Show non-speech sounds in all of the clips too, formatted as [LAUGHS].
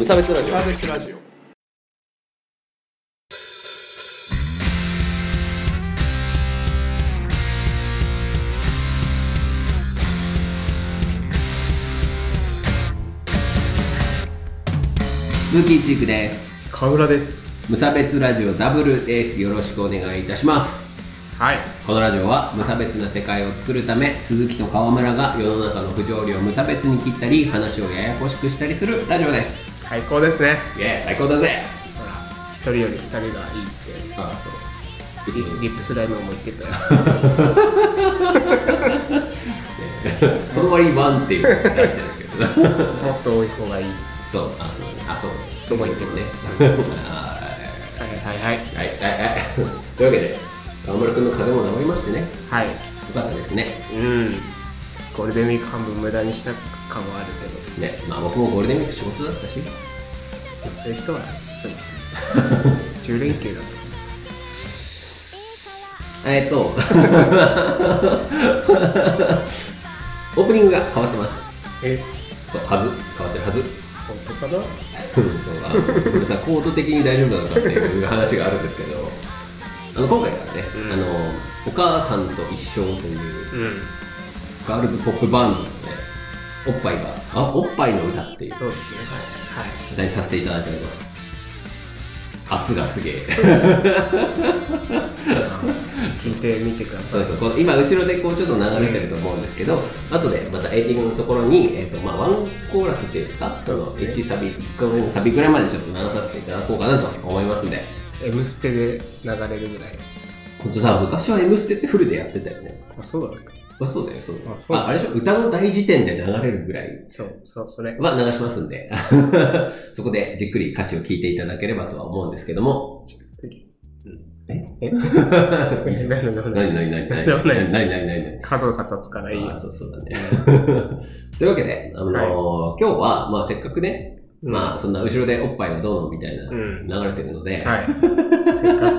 無差別ラジオ。サービスラジオ。鈴木チークです。河村です。無差別ラジオダブルですよろしくお願いいたします。はい。このラジオは無差別な世界を作るため鈴木と川村が世の中の不条理を無差別に切ったり話をややこしくしたりするラジオです最高ですね。イエーイ最高だぜ。ほら一人より二人がいいって。ああそう。別リにリップスライムも言ってたよ。[LAUGHS] その割にワンっていうのを出してるけど。な [LAUGHS] もっと多い方がいい。そうあそうあそうってるね。あはい。はいはいーはいはいはい。というわけで川村君の風邪も治りましてね。よはい。かったですね。うん。ゴールデンウィーク半分無駄にした感はあるけねまあ僕もゴールデンウィーク仕事だったし。どそういう人はそういう人です。[LAUGHS] 10連休だったんです。えーっと。[LAUGHS] オープニングが変わってます。え？そうはず。変わってるはず。本当かな？う [LAUGHS] んそうあのこれさコード的に大丈夫なのかっていう話があるんですけど。あの今回からね、うん。あのお母さんと一緒といううん。ガールズポップバンドのねおっぱいがあおっぱいの歌っていう。そうですね。はい。歌にさせていただいております。圧がすげえ。聞いてみてください。そうそうこの今後ろでこうちょっと流れてると思うんですけど、後でまたエンディングのところに、えーとまあ、ワンコーラスっていうんですか？そうですね。の1サビ1個目のサビぐらいまでちょっと流させていただこうかなと思いますんで「M ステ」で流れるぐらい。本当さ昔は「M ステ」ってフルでやってたよね。あそうだったあそうだよそうだよ。あああれでしょ？歌の大辞典で流れるぐらいそうそうそれ。は流しますんで。[LAUGHS] そこでじっくり歌詞を聴いていただければとは思うんですけども。え？え？何何何何何何何何何何何何角が立つからいいよ。あそうそうだね。[LAUGHS] というわけで、あのーはい。今日は、まあ、せっかくね、うんまあ、そんな後ろでおっぱいがどうのみたいなうん。流れてるので、はい。[LAUGHS] せっか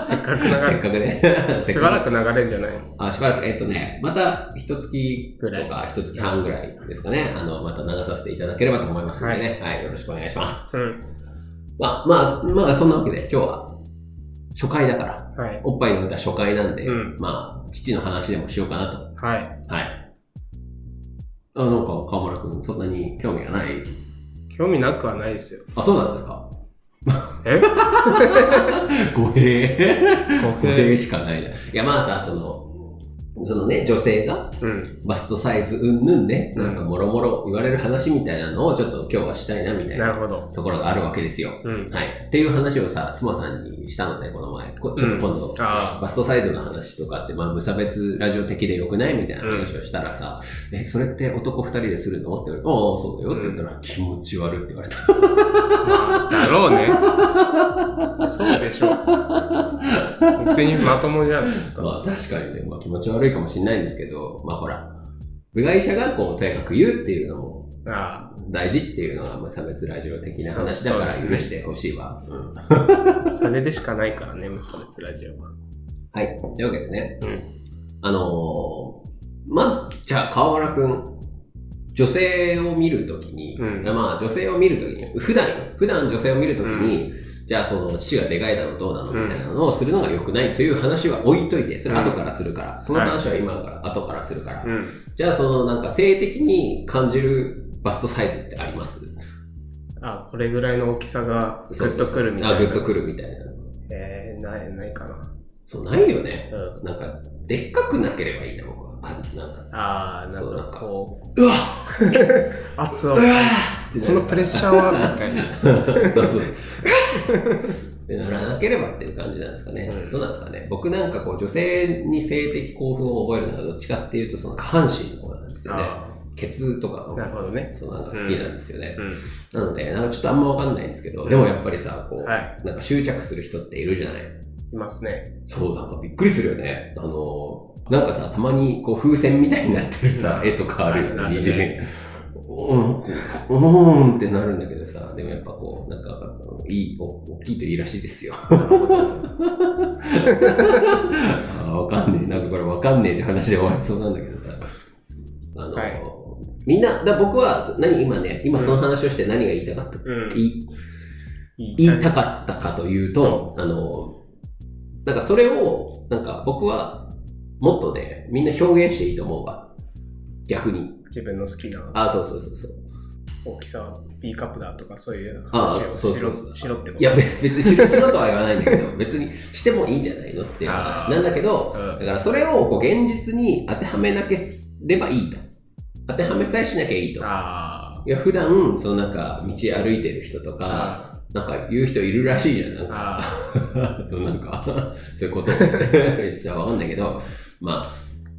くせっかく流せっかれくね、[LAUGHS] しばらく流れるんじゃない？あ、しばらく、えっとね、また一月とぐらい。か一月半ぐらいですかね、あの、また流させていただければと思いますのでね、はい、よろしくお願いします。うん。まあ、まあ、まあ、そんなわけで、今日は初回だから、はい。おっぱいの歌初回なんで、うん。まあ、父の話でもしようかなと。はい。はい。あ、なんか、河村くん、そんなに興味がない？興味なくはないですよ。あ、そうなんですか？え？[LAUGHS] 語弊？語弊。しかないな。いや、まあさ、その、そのね、女性がうん。バストサイズうんぬんね、うん。なんかもろもろ言われる話みたいなのをちょっと今日はしたいなみたいなところがあるわけですよ。うん。はい。っていう話をさ、妻さんにしたのね、この前。こちょっと今度、あバストサイズの話とかって、まあ、無差別ラジオ的でよくないみたいな話をしたらさ、え、それって男二人でするの？って言われて、ああ、そうだよって言ったら、気持ち悪いって言われた。あだろうね。そうでしょう。別にまともじゃないですか。まあ確かにね、まあ気持ち悪いかもしれないんですけど、まあほら、部外者がこう、とやかく言うっていうのもあ大事っていうのが無差別ラジオ的な話だから許してほしいわ。うんあそれでしかないからね無差別ラジオは。はい。というわけでね、うん。あのーまず、じゃあ川村くん、女性を見るときに、うん。まあ女性を見るときに、普段よ、普段女性を見るときに、じゃあその父がでかいだのどうなのみたいなのをするのが良くないという話は置いといて、それ後からするから、その話は今から後からするから、うん。じゃあそのなんか性的に感じるバストサイズってあります？あこれぐらいの大きさがグッとくるみたいな。あ、グッとくるみたいな。えー、ないないかな。そう、ないよね。うん。なんか、でっかくなければいいな。あ、なんか、ああなんかかこうわう圧をうわ [LAUGHS] このプレッシャーはみたいなそうそう。でならなければっていう感じなんですかね。うんどうなんですかね。僕なんかこう、女性に性的興奮を覚えるのはどっちかっていうと、その下半身の方なんですよね。あケツとかーなるほどねそうなんか好きなんですよね。うんなので、なんかちょっとあんまわかんないんですけど、でもやっぱりさ、こう、はいなんか執着する人っているじゃない。いますねそう、なんかびっくりするよね。あの、なんかさ、たまにこう風船みたいになってるさ、うん絵とかあるよね、あるね二次元。うん、うんってなるんだけどさ、でもやっぱこう、なんか、いい、お大きいといいらしいですよ。[LAUGHS] あわかんねえ。なんかこれわかんねえって話で終わりそうなんだけどさ。あの、はいみんな、だ僕は何今ね、今その話をして何が言いたかった、うん。言い言いたかったかというと、あの、なんかそれを、なんか僕はもっとね、みんな表現していいと思うわ。逆に。自分の好きなあ、そうそうそうそう。大きさは B カップだとかそういうあ話をしろそうそうそうしろってこと？いや、べ別にしろ [LAUGHS] しろとは言わないんだけど、別にしてもいいんじゃないのっていう話なんだけど、うんだからそれをこう現実に当てはめなければいいと。当てはめさえしなきゃいいと。あいや、普段、そのなんか、道歩いてる人とあ。か、なんか言う人いるらしいじゃん。なんか、あ [LAUGHS] そうなんか、[LAUGHS] そういうことめっちゃわかんないけど、まあ、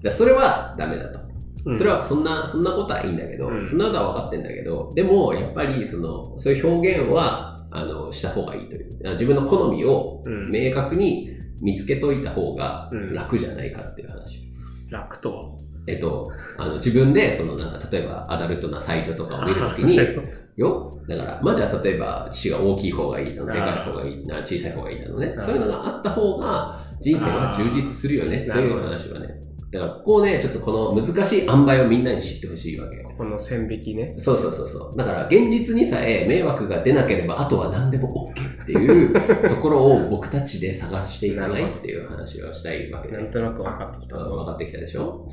だそれはダメだと。あ。それはそんな、そんなことはいいんだけど、うんそんなことは分かってんだけど、でも、やっぱり、その、そういう表現は、あの、した方がいいという。あ自分の好みをうん明確に見つけといた方がうん楽じゃないかっていう話。楽とは？えっと、あの、自分で、その、なんか、例えば、アダルトなサイトとかを見るときに、[LAUGHS] よだから、まあじゃあ例えば、父が大きい方がいいの、でかい方がいいな、小さい方がいいなのねそういうのがあった方が、人生は充実するよね、という話はね。だから、ここね、ちょっとこの難しい塩梅をみんなに知ってほしいわけよ。この線引きね。そうそうそうそう。だから、現実にさえ迷惑が出なければ、あとは何でも OK っていう [LAUGHS] ところを僕たちで探していかないっていう話をしたいわけで。なんとなく分かってきた分ぞ。かってきたでしょ？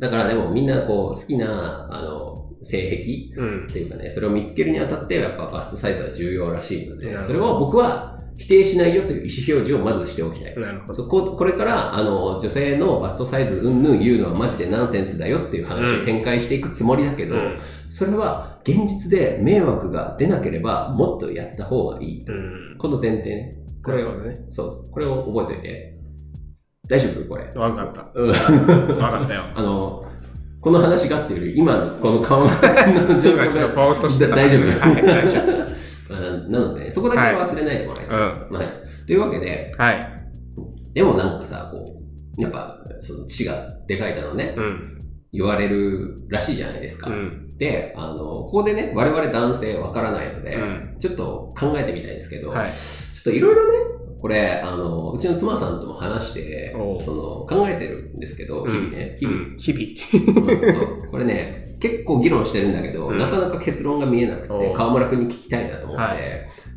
だからでもみんなこう好きな、あの、性癖うんっ。ていうかね、それを見つけるにあたって、やっぱバストサイズは重要らしいのでそれを僕は否定しないよという意思表示をまずしておきたい。なるほど。そここれからあの女性のバストサイズうんぬん言うのはマジでナンセンスだよっていう話を展開していくつもりだけど、うん。それは現実で迷惑が出なければもっとやった方がいい。うん。この前提ね。これをね。そう、これを覚えておいて。大丈夫これ？分かった。うん分かったよ。[LAUGHS] あの、この話がっていうより、今のこの顔の状況今ちょっとぼーっとしてた。大丈夫？はい、大丈夫です。[LAUGHS] あなので、そこだけは忘れないでもらいたい。うん。はい。というわけで、はい。でもなんかさ、こう、やっぱ、その血がでかいだのね、うん。言われるらしいじゃないですか。うん。で、あの、ここでね、我々男性わからないので、うんちょっと考えてみたいんですけど、はい。ちょっといろいろね、これ、あの、うちの妻さんとも話してその、考えてるんですけど、日々ね、日々。うん。日々。うんそう。これね、結構議論してるんだけど、うん。なかなか結論が見えなくて、おう。河村君に聞きたいなと思って、はい。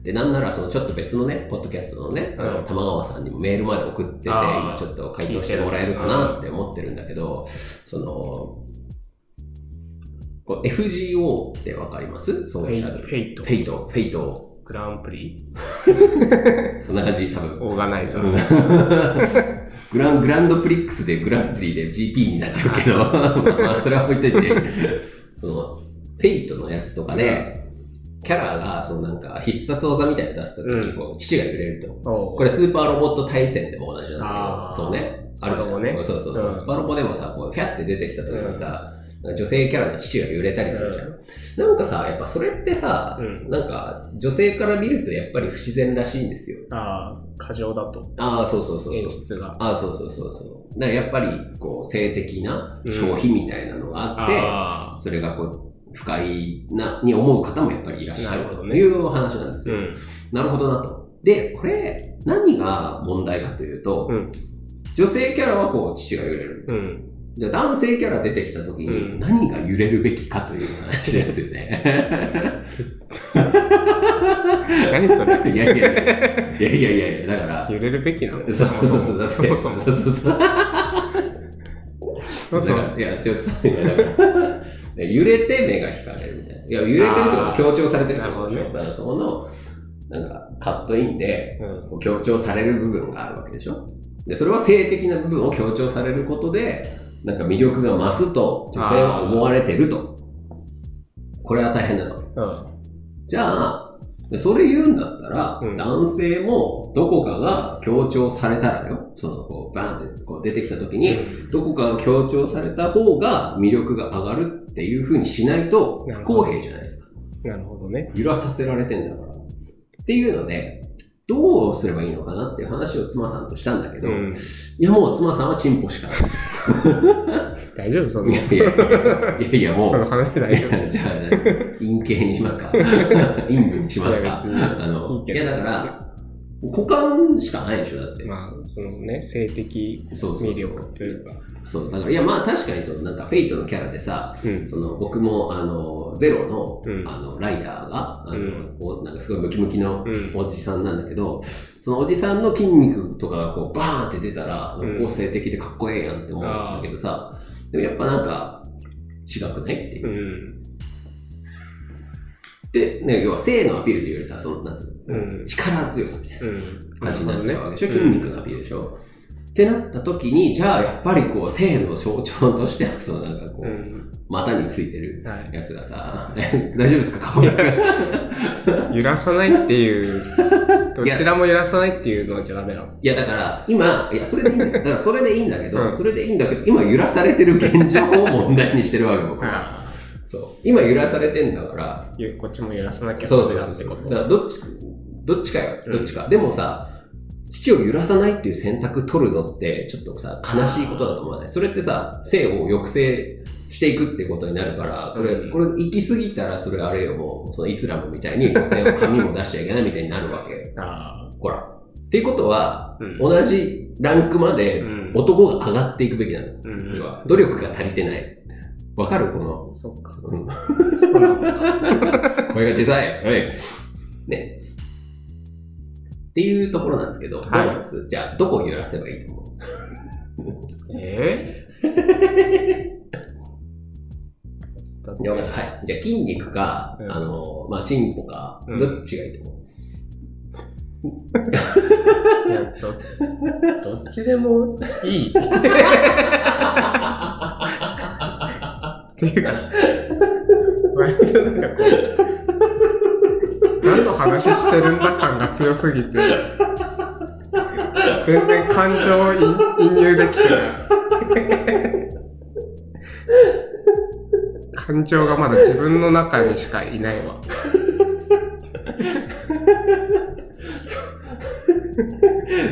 で、なんならそのちょっと別のね、ポッドキャストのね、あのうん玉川さんにもメールまで送ってて、今ちょっと回答してもらえるかなって思ってるんだけど、その、FGO ってわかります？ソーシャル。フェイト。フ。ェイト、フェイト。グランプリ？[LAUGHS] そんな感じ、多分。オーガナイザうん。ー。[LAUGHS] グラングランドプリックスでグランプリで GP になっちゃうけど、[LAUGHS] まあまあそれは置いといて、その、フェイトのやつとかで、キャラが、そのなんか必殺技みたいなの出すときに、うん。こう、乳が揺れると。これスーパーロボット大戦でも同じなんだけど、そうね。あるじゃん。そうそうそう。うん。スパロボでもさ、こう、フャって出てきたときにさ、女性キャラの父が揺れたりするじゃん。なんかさ、やっぱそれってさ、うんなんか女性から見るとやっぱり不自然らしいんですよ。ああ、過剰だと。ああ、そうそうそうそう。演出が。ああ、そうそうそうそう。だやっぱり、こう、性的な消費みたいなのがあって、あそれがこう、不快な、に思う方もやっぱりいらっしゃるというお話なんですよ。ん。なるほどなと。で、これ、何が問題かというと、うん女性キャラはこう、父が揺れる。うん。じゃあ男性キャラ出てきた時うん。に何が揺れるべきかという話ですよね。何それ？いやいやいや。いやいやいや。いや、だから、揺れるべきなの？そうそうそう、だって、そも。そうそうそう。そうだから、いや、ちょっとさ、いや、だから、揺れて目が引かれるみたいな。いや、揺れてるとが強調されてるってことでしらそこの、なんか、カットインで、強調される部分があるわけでしょ？で、それは性的な部分を強調されることで、なんか魅力が増すと女性は思われてると。これは大変だと。うん。じゃあ、でそれ言うんだったら、うん男性もどこかが強調されたらよ、そのこうバーンってこう出てきた時に、どこかが強調された方が魅力が上がるっていう風にしないと不公平じゃないですか。なるほどね。揺らさせられてんだから。っていうので、どうすればいいのかなっていう話を妻さんとしたんだけど、うん。いやもう妻さんはチンポしか [LAUGHS] 大丈夫？そない。のいやいやいやいやもう、その話大丈夫いやじゃあ、陰形にしますか。陰部にしますか。あの、いやだから、股間しかないでしょ、だって。まあ、そのね、性的そうそうそう魅力というか。そう、だから、いや、まあ確かにその、なんかフェイトのキャラでさ、うん。その、僕も、あの、ゼロの、うんあの、ライダーが、あの、うんおなんかすごいムキムキのうん。おじさんなんだけど、そのおじさんの筋肉とかがこう、バーンって出たら、うん個性的でかっこええやんって思うんだけどさ、でもやっぱなんか、違くないっていうう。ん。で、ね、要は性のアピールというよりさ、その、なんつうの、うん。力強さみたいな。うん。感じになっちゃうわけでしょ、筋肉のアピールでしょ、ってなった時に、じゃあやっぱりこう、性の象徴としては、そのなんかこう、うん。股についてるはい。やつがさ、[LAUGHS] 大丈夫ですか？顔が。[LAUGHS] 揺らさないっていう、[LAUGHS] どちらも揺らさないっていうのはじゃダメなの。いやだから、今、いや、それでいいんだよ。だからそれでいいんだけど、うんそれでいいんだけど、今揺らされてる現状を問題にしてるわけ、僕は。あそう。今揺らされてんだから、こっちも揺らさなきゃそうそうそうそう。だってこと。だからどっち、どっちかよ。うんどっちか。でもさ、父を揺らさないっていう選択取るのって、ちょっとさ、悲しいことだと思わない？それってさ、性を抑制していくってことになるから、それ、うんこれ行き過ぎたら、それあれよ、もう、そのイスラムみたいに女性は髪も出しちゃいけないみたいになるわけ。あほら。っていうことは、あ。うん。同じランクまでうん男が上がっていくべきなの。うん努力が足りてない。わかる？この、そっか。うん。[LAUGHS] 声が小さい。はい。ね。っていうところなんですけど、はい。どう思います？じゃあ、どこを揺らせばいいと思う？えー、だってはい。じゃあ、筋肉か、うん。あの、まあ、チンポか、うん。どっちがいいと思う、どどっちでもいい。[LAUGHS] っていうか、割となんかこう、何の話してるんだ感が強すぎて、全然感情を移移入できてない。感情がまだ自分の中にしかいないわ。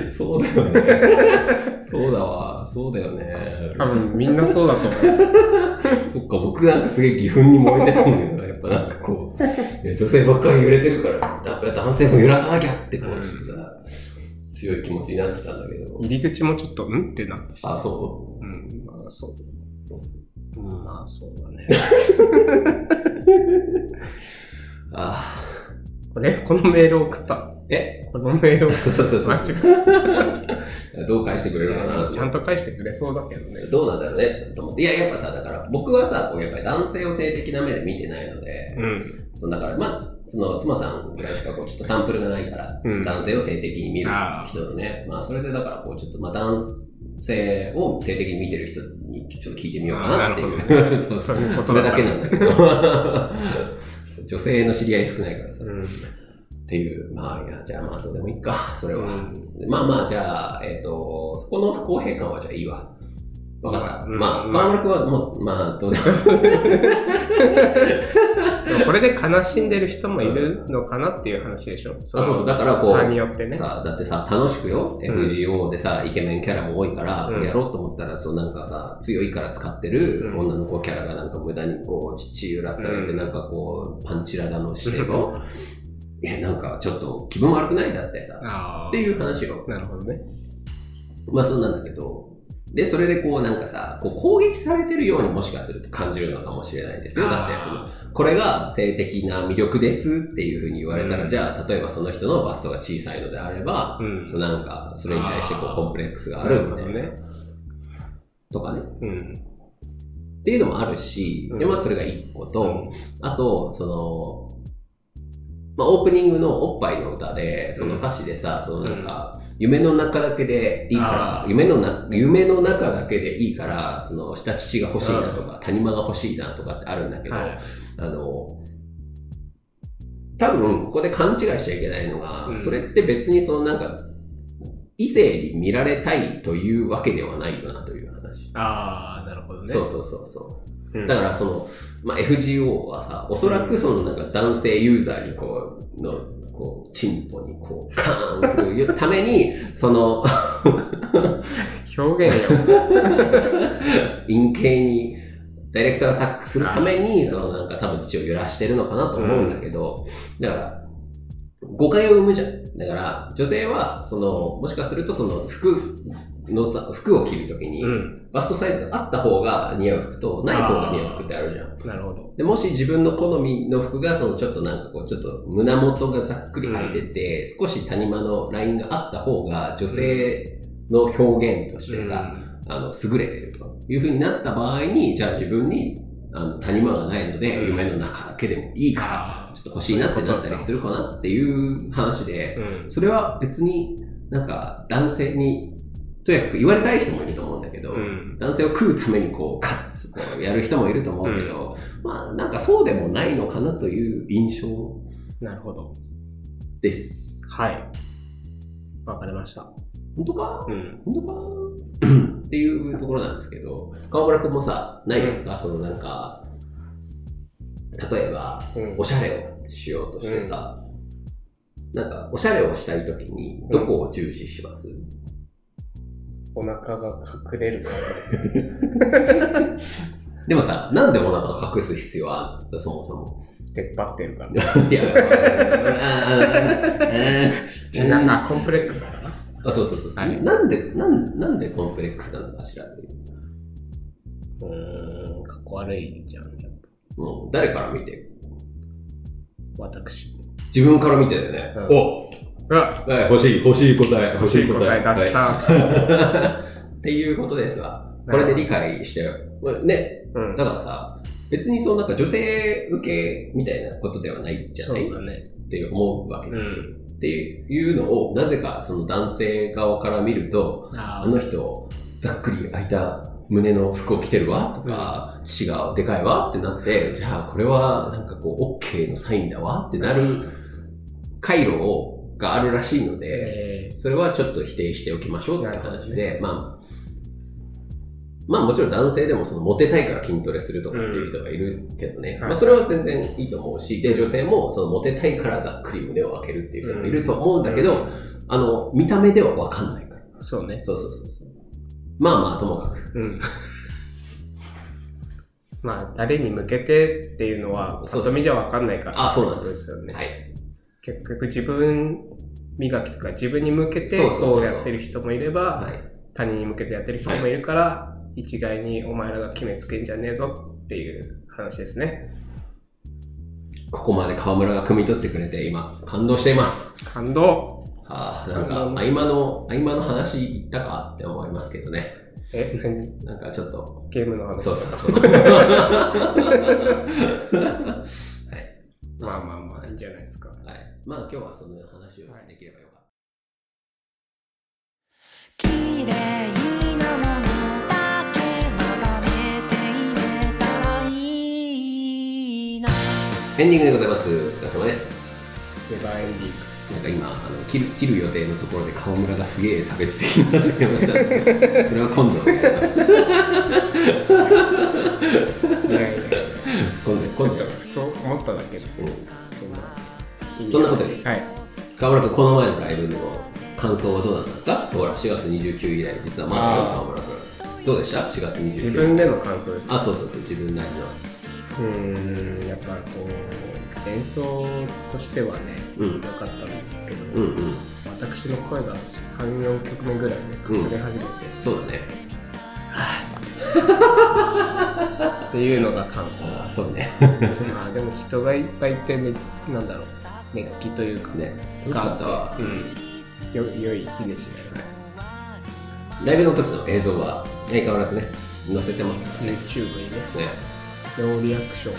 そうだよね。そうだわ。そうだよね。多分みんなそうだと思う。そっか、僕なんかすげえ義憤に燃えてたんだけ女性ばっかり揺れてるから、だ男性も揺らさなきゃって、こう、ちょっとさ、強い気持ちになってたんだけど。入り口もちょっと、んってなってしあ、そうん、まあそう。うん、まあそうだね。う [LAUGHS] あこれ、このメールを送った。え？このメールを送っそうそうそうそう [LAUGHS] どう返してくれるかなとちゃんと返してくれそうだけどね。どうなんだろうねと思って。いや、やっぱさ、だから僕はさ、こうやっぱり男性を性的な目で見てないので、うん。そのだから、まあ、その妻さんぐらいしかこうちょっとサンプルがないから、うん男性を性的に見る人のね、まあそれでだからこうちょっとまあ男性を性的に見てる人にちょっと聞いてみようかなっていう。[LAUGHS] そういうことだけなんだけど。女性の知り合い少ないからさ。うん。っていう、まあ、いや、じゃあまあどうでもいいか、[LAUGHS] それは。うんまあまあ、じゃあ、えっ、と、そこの不公平感はじゃあいいわ。わかった。うんまあ、うん河村君はもう、まあ、どうでもでも [LAUGHS] これで悲しんでる人もいるのかなっていう話でしょ。そうそうだからこう差によってね。さ、だってさ、楽しくよ。うん FGO でさ、イケメンキャラも多いから、やろうと思ったら、そうなんかさ、強いから使ってるうん女の子キャラがなんか無駄にこう、父揺らされて、うんなんかこう、パンチラだのしても、え、なんかちょっと気分悪くない？だってさ。っていう話よ。なるほどね。まあそうなんだけど、で、それでこうなんかさ、こう攻撃されてるようにもしかすると感じるのかもしれないですよ。だってその、これが性的な魅力ですっていうふうに言われたら、うんじゃあ例えばその人のバストが小さいのであれば、うん。なんかそれに対してこうコンプレックスがあるみたいな。ね。とかね。うん。っていうのもあるし、うんで、まあそれが一個と、うんあと、その、まあ、オープニングのおっぱいの歌で、その歌詞でさ、そのなんか、夢の中だけでいいから夢のな、夢の中だけでいいから、その、下乳が欲しいなとか、谷間が欲しいなとかってあるんだけど、はい。あの、多分、ここで勘違いしちゃいけないのが、うん。それって別にそのなんか、異性に見られたいというわけではないよなという話。ああ、なるほどね。そうそうそうそう。うんだからその、まあ、FGO はさ、おそらくそのなんか男性ユーザーにこう、の、こう、チンポにこう、カーンするために、[LAUGHS] その、表現よ。[LAUGHS] 陰形に、ダイレクトアタックするために、そのなんか多分父を揺らしてるのかなと思うんだけど、だから、誤解を生むじゃん。だから、女性は、その、もしかするとその服のさ、服を着るときに、うん。バストサイズがあった方が似合う服と、ない方が似合う服ってあるじゃん。なるほど。で、もし自分の好みの服が、そのちょっとなんかこう、ちょっと胸元がざっくり開いてて、少し谷間のラインがあった方が、女性の表現としてさ、あの、優れてるという風になった場合に、じゃあ自分に、あの、谷間がないので、うん夢の中だけでもいいから、あちょっと欲しいなってなったりするかなっていう話で、うん。それは別になんか男性に、とにかく言われたい人もいると思うんだけど、うん。男性を食うためにこう、カッとこうやる人もいると思うけど、まあなんかそうでもないのかなという印象なるほど。です。はい。わかりました。本当か？うん。本当か？[COUGHS] っていうところなんですけど、川村くんもさ、ないですか、そのなんか、例えば、うんおしゃれをしようとしてさ、なんか、おしゃれをしたいときに、どこを重視します、お腹が隠れるか [LAUGHS] ら。でもさ、なんでお腹隠す必要あるの？そもそも。出っ張ってるから。いや、えなんかコンプレックスだから。あ、そうそうそうそう、はいなんで、なん、なんでコンプレックスなのかしらっていう。うーん、かっこ悪いじゃん、やっぱ。もう、誰から見て？私。自分から見てだよね。うんおはい、欲しい、欲しい答え、欲しい答え。答え出した。はいっていうことですわ。これで理解してよ。ね、うん。だからさ、別にそうなんか女性受けみたいなことではないじゃない？そうだね。って思うわけですよ。っていうのを、なぜかその男性側から見ると、ああの人、ざっくり開いた胸の服を着てるわ？とか、血がでかいわ？ってなって、じゃあこれはなんかこう、OK のサインだわ？ってなる回路をがあるらしいので、えそれはちょっと否定しておきましょうって話で、まあ、まあもちろん男性でもそのモテたいから筋トレするとかっていう人がいるけどね、うんまあそれは全然いいと思うし、で、女性もそのモテたいからざっくり胸を開けるっていう人もいると思うんだけど、あの、見た目ではわかんないから。ーそうね。そうそうそうそう。まあまあ、ともかく。うん。[LAUGHS] まあ、誰に向けてっていうのは、そうぱと見じゃわかんないから。あ、そうなんで。ことですすよね。はい。結局自分磨きとか自分に向けてこうやってる人もいれば、はい。他人に向けてやってる人もいるから、一概にお前らが決めつけんじゃねえぞっていう話ですね。ここまで河村が汲み取ってくれて、今、感動しています。感動はあ、なんか、合間の、合間の話言ったかって思いますけどね。え、何？なんかちょっと、ゲームの話そうそうそう。[LAUGHS] はい。まあまあまあ、いいんじゃないですか。はい。まあ今日はその話をできればよかった。綺麗なものだけ眺めていれたらいいなエンディングでございます。お疲れ様です。ネバーエンディンなんか今、あの切る切る予定のところで川村がすげえ差別的な発言をしたんですけど、[LAUGHS] それは今度やります。[LAUGHS] 今度、今度。ふと思っただけです。うんそんな。ことよりはい。川村君、この前のライブの感想はどうだったんですか？ほら、4月29以来、実はまだよ、あー川村君。どうでした ?4 月29自分での感想です。あ、そうそうそう、自分なりうーん、やっぱこう、演奏としてはね、うん良かったんですけど、の。うんうん。私の声が3、4曲目ぐらいでかすれ始めて、そうだね。[LAUGHS] っていうのが感想。あそうね。[LAUGHS] まあでも人がいっぱいいて、ね、なんだろう、熱気というか、ね。楽しかったわ。うん、よ良い日でしたよね。ライブの時の映像は相変わらずね、載せてますからね。YouTube にね、ね。ノーリアクション、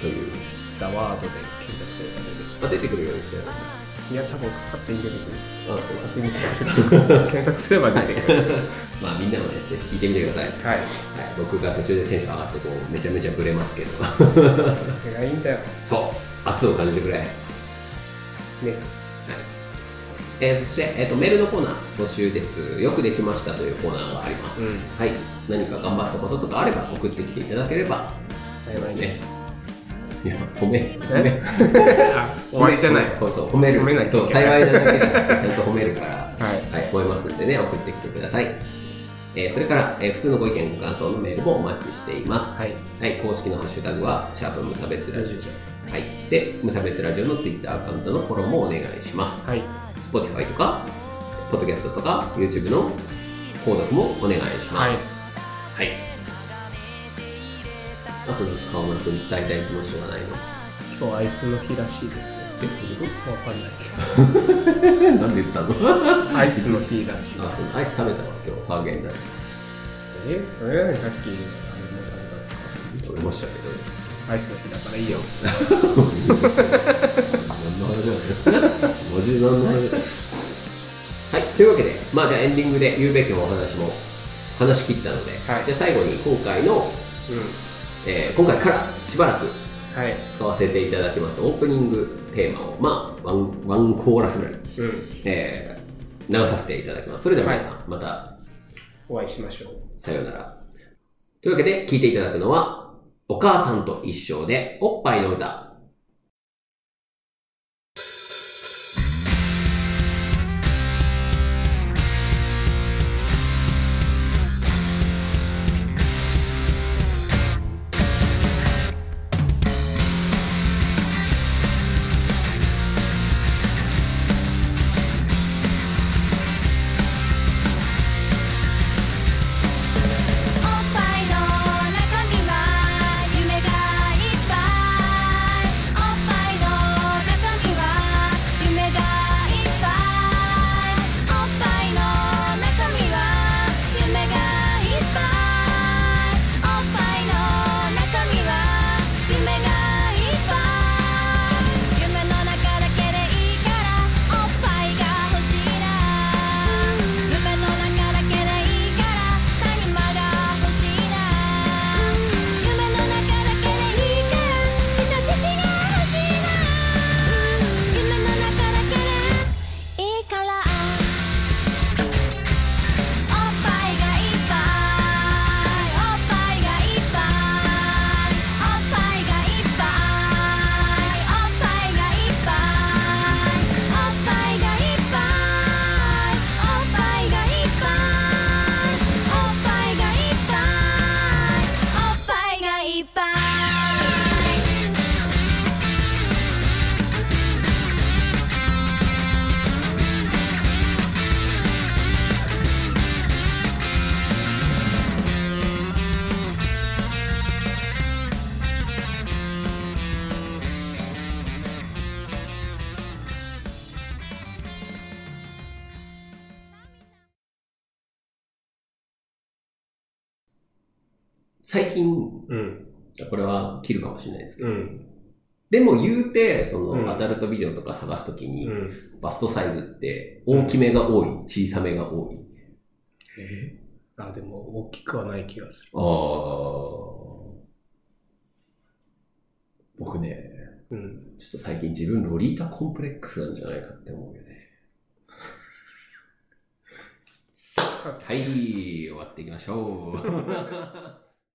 という。ザワードで検索すれば出てまあ、出てくるようにしてる。くる。いや、多分勝手に出てくる。あ、勝手に出てくる。[LAUGHS] 検索すれば出てくる。まあみんなもね、聞いてみてください。はい。はい。僕が途中でテンション上がってこう、めちゃめちゃブレますけど。それがいいんだよ。[LAUGHS] そう。圧を感じてくれ。はい。熱。えーそして、えーと、メールのコーナー募集です。よくできましたというコーナーがあります。うんはい。何か頑張ったこととかあれば送ってきていただければ。幸いです。いや、褒め。褒め。あ、終わりじゃない。[LAUGHS] そうそう、褒める。褒めないとそう、幸いじゃなくてちゃんと褒めるから。はい。はい、思いますんでね、送ってきてください。えーそれから、えー普通のご意見、ご感想のメールもお待ちしています。はい。はい、公式のハッシュタグは、シャープ無差別ラジオ。はい。で、無差別ラジオのツイッターアカウントのフォローもお願いします。はい。Spotify とか、ポッドキャストとか、YouTube の購読もお願いします。はい。あと、川村君に伝えたい気持ちはないの？今日アイスの日らしいですよ。え、わかんないけことなんで言ったの？ど。[LAUGHS] アイスの日らしい。あ、そう、アイス食べたわ、今日、ハーゲンダイス。えそれなのにさっき、あれも食べたんですか食べましたけど。アイスの日だからいいよ。何の話だよ。マジで何の話だよ。はい、というわけで、まあじゃあエンディングで言うべきお話も話し切ったので、はいで最後に今回の、うん。えー今回からしばらくはい。使わせていただきますオープニングテーマを、まあ、ワンワンコーラスぐらい、うん。えー流させていただきます。それでは皆さん、またお会いしましょう。さようなら。というわけで、聴いていただくのは、お母さんと一緒でおっぱいの歌。最近、うん。これは切るかもしれないですけど、うん。でも言うて、その、うんアダルトビデオとか探すときに、うん。バストサイズって大きめが多い、小さめが多い。えあ、でも大きくはない気がする。ああ。僕ね、うん。ちょっと最近自分ロリータコンプレックスなんじゃないかって思うよね。[LAUGHS] はい、終わっていきましょう。[LAUGHS]